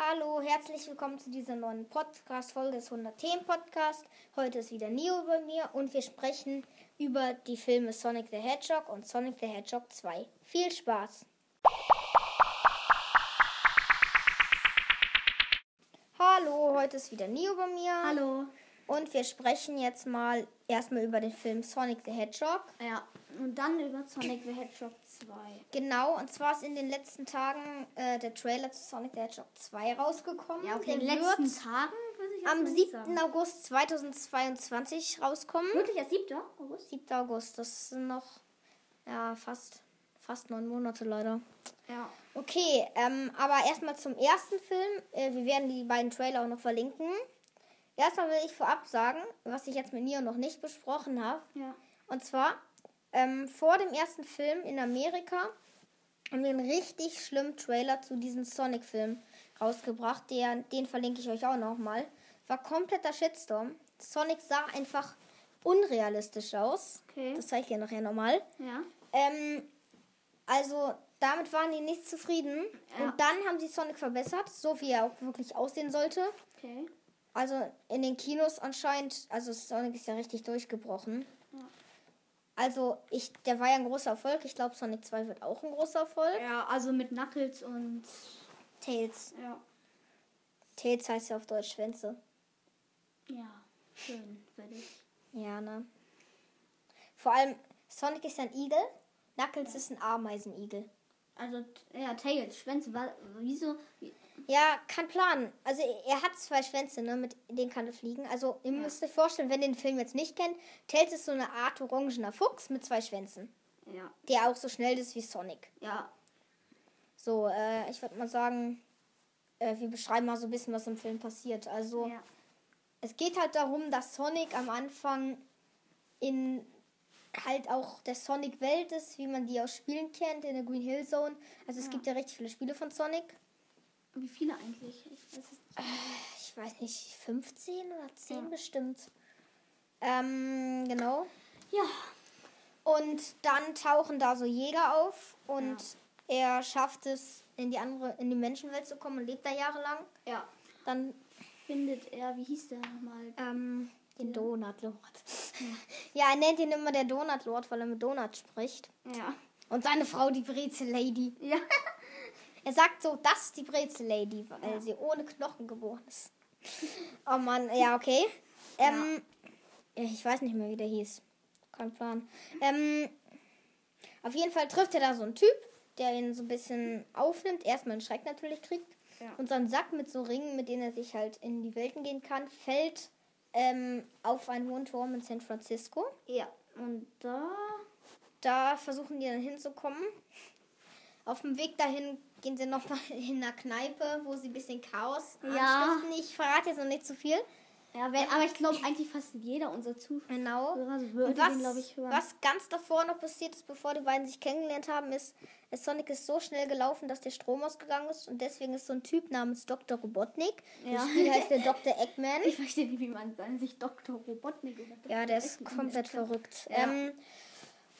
Hallo, herzlich willkommen zu dieser neuen Podcast-Folge des 100 Themen Podcast. Heute ist wieder Neo bei mir und wir sprechen über die Filme Sonic the Hedgehog und Sonic the Hedgehog 2. Viel Spaß! Hallo, heute ist wieder Neo bei mir. Hallo. Und wir sprechen jetzt mal erstmal über den Film Sonic the Hedgehog. Ja, und dann über Sonic the Hedgehog 2. Genau, und zwar ist in den letzten Tagen äh, der Trailer zu Sonic the Hedgehog 2 rausgekommen. Ja, okay, in den letzten Tagen am mal 7. sagen. August 2022 rauskommen. Wirklich, erst 7. August? 7. August, das sind noch ja, fast, fast neun Monate leider. Ja. Okay, ähm, aber erstmal zum ersten Film. Äh, wir werden die beiden Trailer auch noch verlinken. Erstmal will ich vorab sagen, was ich jetzt mit Nio noch nicht besprochen habe. Ja. Und zwar, ähm, vor dem ersten Film in Amerika haben wir einen richtig schlimmen Trailer zu diesem Sonic-Film rausgebracht. Der, den verlinke ich euch auch nochmal. War kompletter Shitstorm. Sonic sah einfach unrealistisch aus. Okay. Das zeige ich dir nachher nochmal. Ja. Ähm, also, damit waren die nicht zufrieden. Ja. Und dann haben sie Sonic verbessert, so wie er auch wirklich aussehen sollte. Okay. Also in den Kinos anscheinend, also Sonic ist ja richtig durchgebrochen. Ja. Also ich, der war ja ein großer Erfolg. Ich glaube, Sonic 2 wird auch ein großer Erfolg. Ja, also mit Knuckles und. Tails. Ja. Tails heißt ja auf Deutsch Schwänze. Ja. Schön, würde ich. Ja, ne? Vor allem, Sonic ist ja ein Igel. Knuckles ist ein Ameisenigel. Also, ja, Tails, Schwänze, wieso? wie- Ja, kann planen. Also er hat zwei Schwänze, ne? Mit denen kann er fliegen. Also ihr Ja. müsst euch vorstellen, wenn ihr den Film jetzt nicht kennt, Tails ist so eine Art orangener Fuchs mit zwei Schwänzen. Ja. Der auch so schnell ist wie Sonic. Ja. So, äh, ich würde mal sagen, äh, wir beschreiben mal so ein bisschen, was im Film passiert. Also, Ja. es geht halt darum, dass Sonic am Anfang in halt auch der Sonic-Welt ist, wie man die aus Spielen kennt, in der Green Hill Zone. Also, es Ja. gibt ja richtig viele Spiele von Sonic. Wie viele eigentlich? Ich weiß nicht. Ich weiß nicht, 15 oder 10 Ja. bestimmt. Ähm, genau. Ja. Und dann tauchen da so Jäger auf und er schafft es, in die andere, in die Menschenwelt zu kommen und lebt da jahrelang. Ja. Dann Findet er, wie hieß der nochmal? ähm, den Donut Lord. Ja, er nennt ihn immer der Donut Lord, weil er mit Donut spricht. Ja. Und seine Frau die Brezel Lady. Ja. Er sagt so, das ist die Brezel Lady, weil sie ohne Knochen geboren ist. Oh Mann, ja, okay. Ähm, Ich weiß nicht mehr, wie der hieß. Kein Plan. Ähm, auf jeden Fall trifft er da so einen Typ, der ihn so ein bisschen aufnimmt. Erstmal einen Schreck natürlich kriegt. Ja. Und so einen Sack mit so Ringen, mit denen er sich halt in die Welten gehen kann, fällt ähm, auf einen hohen Turm in San Francisco. Ja. Und da. Da versuchen die dann hinzukommen. Auf dem Weg dahin gehen sie nochmal in einer Kneipe, wo sie ein bisschen Chaos Ja. anstiften. Ich verrate jetzt noch nicht zu viel. Ja, wenn, aber ich glaube eigentlich fast jeder unserer Zuhörer Genau. würde was, glaube ich, hören. was ganz davor noch passiert ist, bevor die beiden sich kennengelernt haben, ist, Sonic ist so schnell gelaufen, dass der Strom ausgegangen ist und deswegen ist so ein Typ namens Dr. Robotnik. Ja. Das Spiel heißt der Dr. Eggman. Ich verstehe nicht, wie man dann sich Dr. Robotnik oder Dr. Ja, der ist Eggman komplett nennt. verrückt. Ja. Ähm,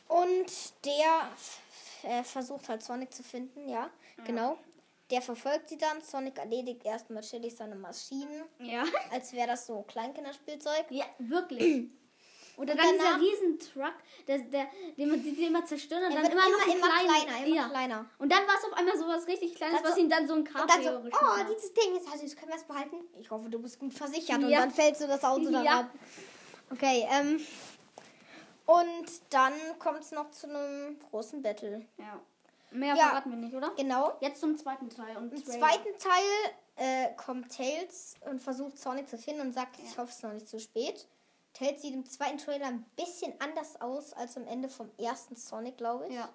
und der äh, versucht halt Sonic zu finden, ja, genau. Der verfolgt sie dann. Sonic erledigt erstmal chillig seine Maschinen, Ja. als wäre das so Kleinkinderspielzeug. Ja, wirklich. Oder Und dann danach- dieser Riesentruck, der, der, den man den immer zerstören und dann wird immer, noch immer, ein immer kleiner. kleiner, immer ja. kleiner. Und dann war es auf einmal sowas richtig Kleines, Dann was so- ihn dann so ein Und dann Cabrio so, oh, dieses Ding ist süß, können wir es behalten? Ich hoffe, du bist gut versichert. Und Ja. dann fällt so das Auto dann Ja. ab. Okay, ähm. Und dann kommt es noch zu einem großen Battle. Ja. Mehr Ja. verraten wir nicht, oder? Genau. Jetzt zum zweiten Teil. Und Im zweiten Teil äh, kommt Tails und versucht Sonic zu finden und sagt, ich hoffe, es ist noch nicht zu spät. Tails sieht im zweiten Trailer ein bisschen anders aus als am Ende vom ersten Sonic, glaube ich. Ja.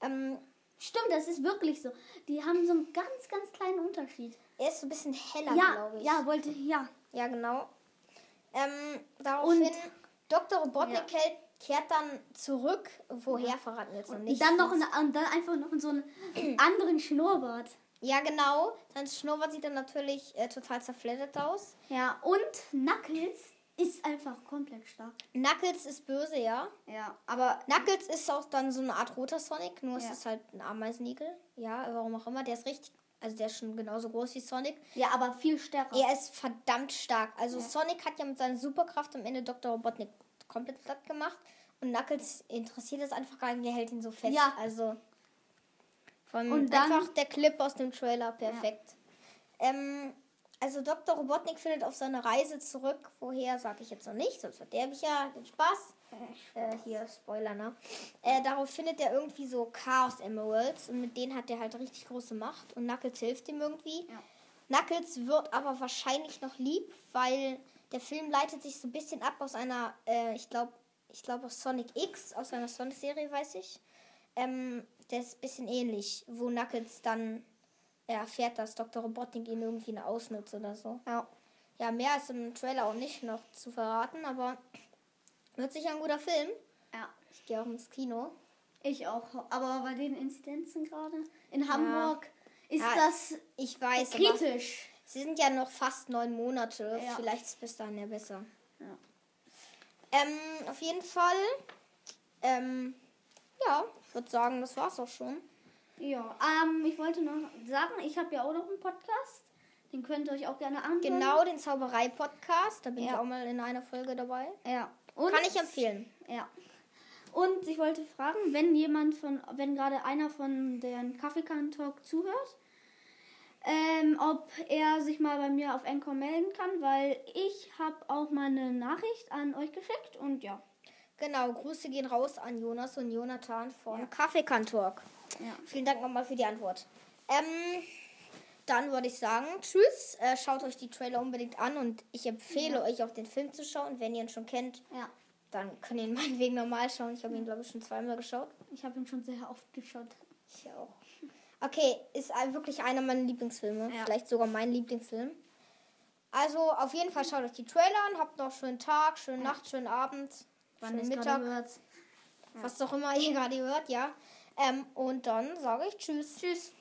Ähm, Stimmt, das ist wirklich so. Die haben so einen ganz, ganz kleinen Unterschied. er ist so ein bisschen heller, Ja, glaube ich. ja, wollte, ja. Ja, genau. Ähm, daraufhin, Und- Dr. Robotnik Ja. hält- kehrt dann zurück. Woher verraten wir jetzt noch Und nicht. dann noch eine, und dann einfach noch so einen anderen Schnurrbart. Ja, genau. Sein Schnurrbart sieht dann natürlich äh, total zerfleddert aus. Ja, und Knuckles ist einfach komplett stark. Knuckles ist böse, ja. Ja, aber Knuckles ist auch dann so eine Art roter Sonic, nur es Ja. ist halt ein Ameisenigel. Ja, warum auch immer. Der ist richtig Also der ist schon genauso groß wie Sonic. Ja, aber viel stärker. Er ist verdammt stark. Also Sonic hat ja mit seiner Superkraft am Ende Dr. Robotnik komplett platt gemacht. Und Knuckles interessiert es einfach gar nicht, der hält ihn so fest. Ja. Also Und dann- einfach der Clip aus dem Trailer, perfekt. Ähm, also Dr. Robotnik findet auf seine Reise zurück. Woher, sage ich jetzt noch nicht, sonst verderbe ich ja den Spaß. Äh, hier, Spoiler, ne? Äh, darauf findet er irgendwie so Chaos Emeralds und mit denen hat er halt richtig große Macht und Knuckles hilft ihm irgendwie. Ja. Knuckles wird aber wahrscheinlich noch lieb, weil der Film leitet sich so ein bisschen ab aus einer, äh, ich glaube, ich glaube aus Sonic X, aus einer Sonic-Serie, weiß ich. Ähm, der ist ein bisschen ähnlich, wo Knuckles dann erfährt, dass Dr. Robotnik ihn irgendwie ausnutzt oder so. Ja. Ja, mehr ist im Trailer auch nicht noch zu verraten, aber wird sicher ein guter Film. Ja. Ich gehe auch ins Kino. Ich auch. Aber bei den Inzidenzen gerade in Hamburg ist Ja, das Ich weiß, kritisch. Sie sind ja noch fast neun Monate. Ja. Vielleicht ist bis dahin ja besser. Ja. Ähm, auf jeden Fall. Ähm, ja, ich würde sagen, das war's auch schon. Ja, ähm, ich wollte noch sagen, ich habe ja auch noch einen Podcast. Den könnt ihr euch auch gerne anhören. Genau, den Zauberei-Podcast. Da bin ich Ja. auch mal in einer Folge dabei. Ja. Und, Kann ich empfehlen. Ja. Und ich wollte fragen, wenn jemand von, wenn gerade einer von den Kaffeekan Talk zuhört, ähm, ob er sich mal bei mir auf Encore melden kann, weil ich habe auch mal eine Nachricht an euch geschickt und ja. Genau, Grüße gehen raus an Jonas und Jonathan von Ja. Kaffeekantalk. Ja. Vielen Dank nochmal für die Antwort. Ähm, dann würde ich sagen, tschüss. Äh, schaut euch die Trailer unbedingt an und ich empfehle euch auch den Film zu schauen. Wenn ihr ihn schon kennt, Ja. dann könnt ihr ihn meinetwegen normal schauen. Ich habe ihn, glaube ich, schon zweimal geschaut. Ich habe ihn schon sehr oft geschaut. Ich auch. Okay, ist wirklich einer meiner Lieblingsfilme. Ja. Vielleicht sogar mein Lieblingsfilm. Also auf jeden Fall schaut euch die Trailer an. Habt noch schönen Tag, schöne Nacht, schönen Abend, Wann schönen Mittag, hört. was auch immer ihr gerade hört, ja. Ähm, und dann sage ich Tschüss. Tschüss.